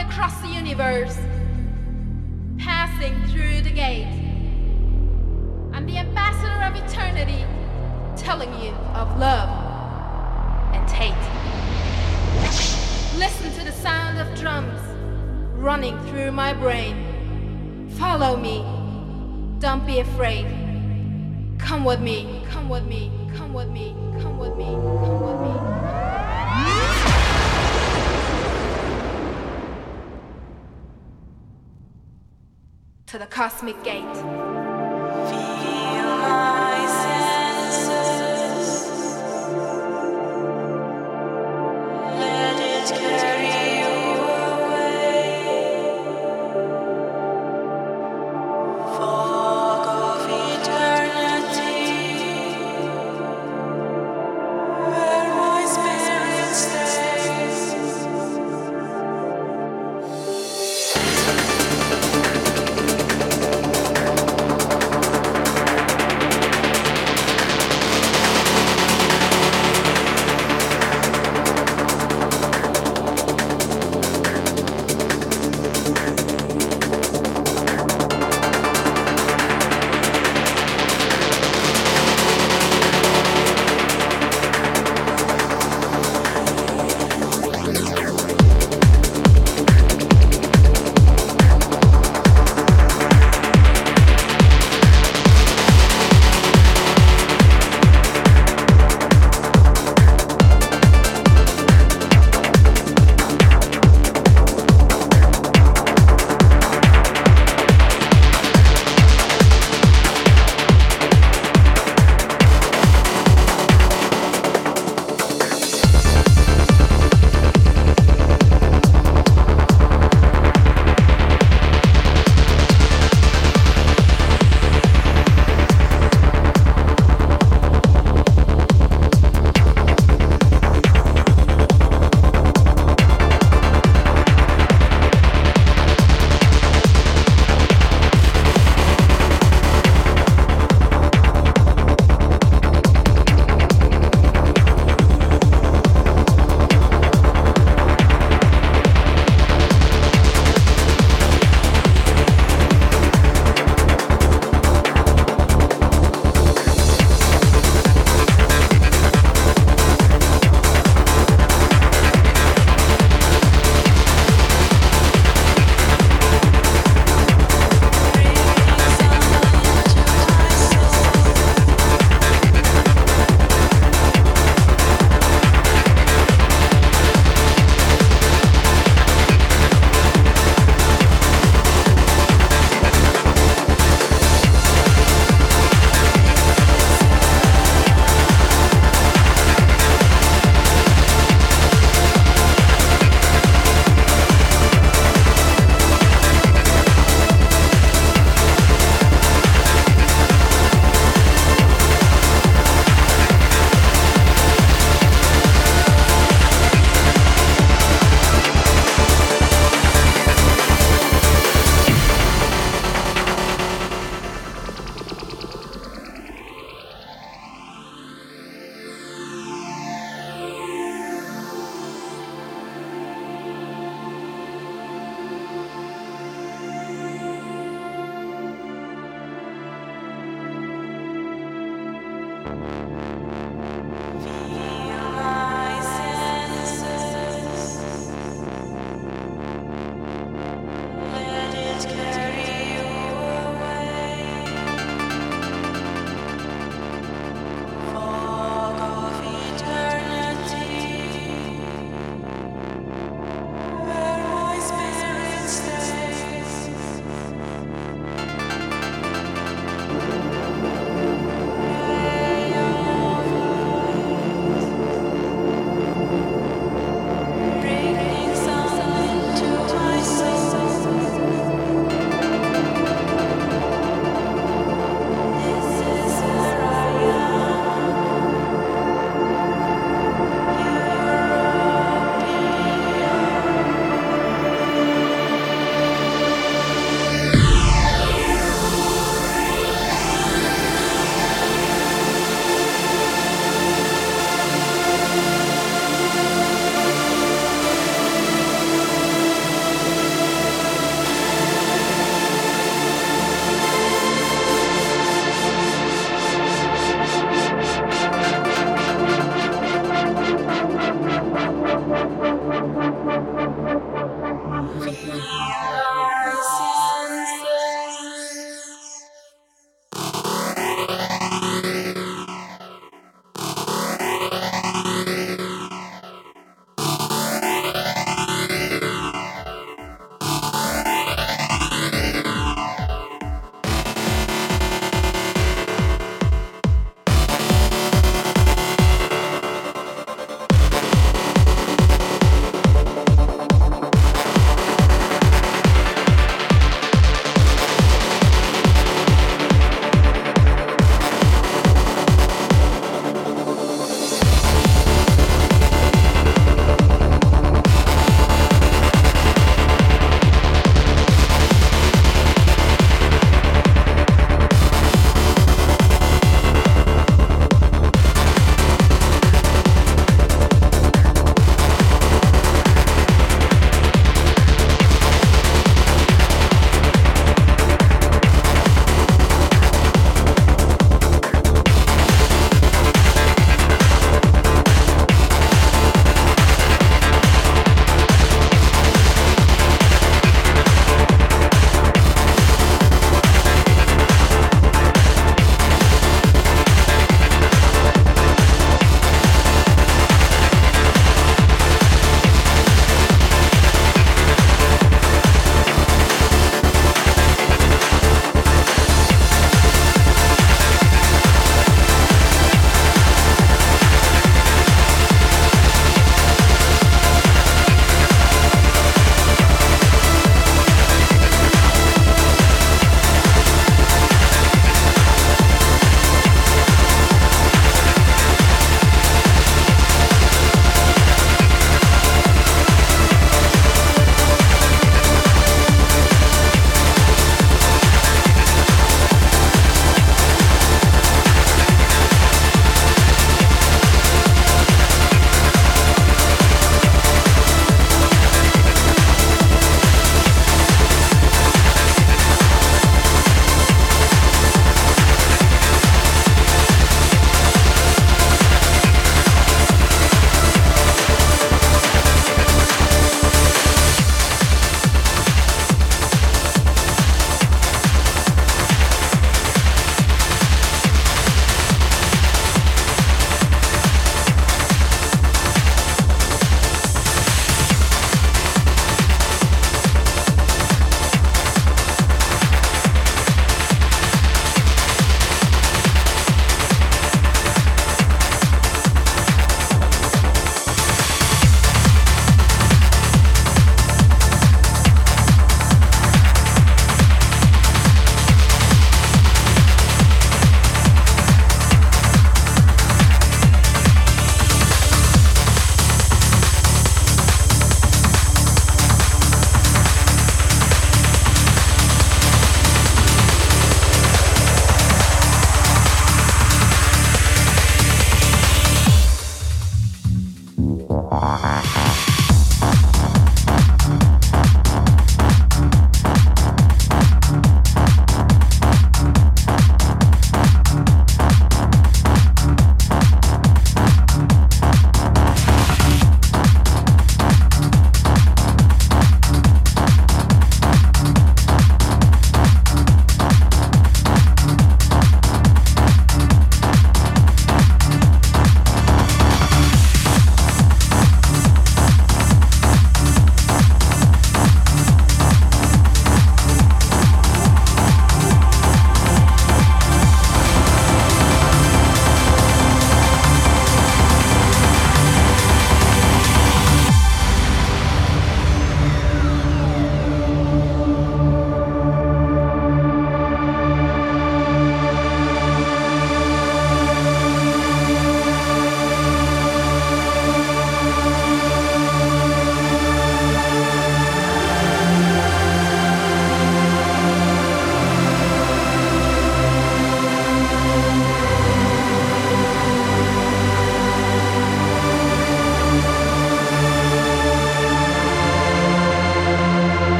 across the universe, passing through the gate. I'm the ambassador of eternity, telling you of love and hate. Listen to the sound of drums running through my brain. Follow me, don't be afraid. Come with me, come with me, come with me, come with me, come with me. To the cosmic gate.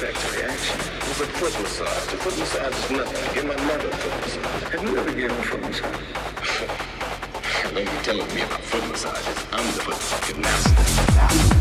satisfactory action. It's a foot massage. A foot massage is nothing. Give my mother a foot massage. Have you ever given a foot massage? Don't be telling me about foot massages. I'm the foot fucking master.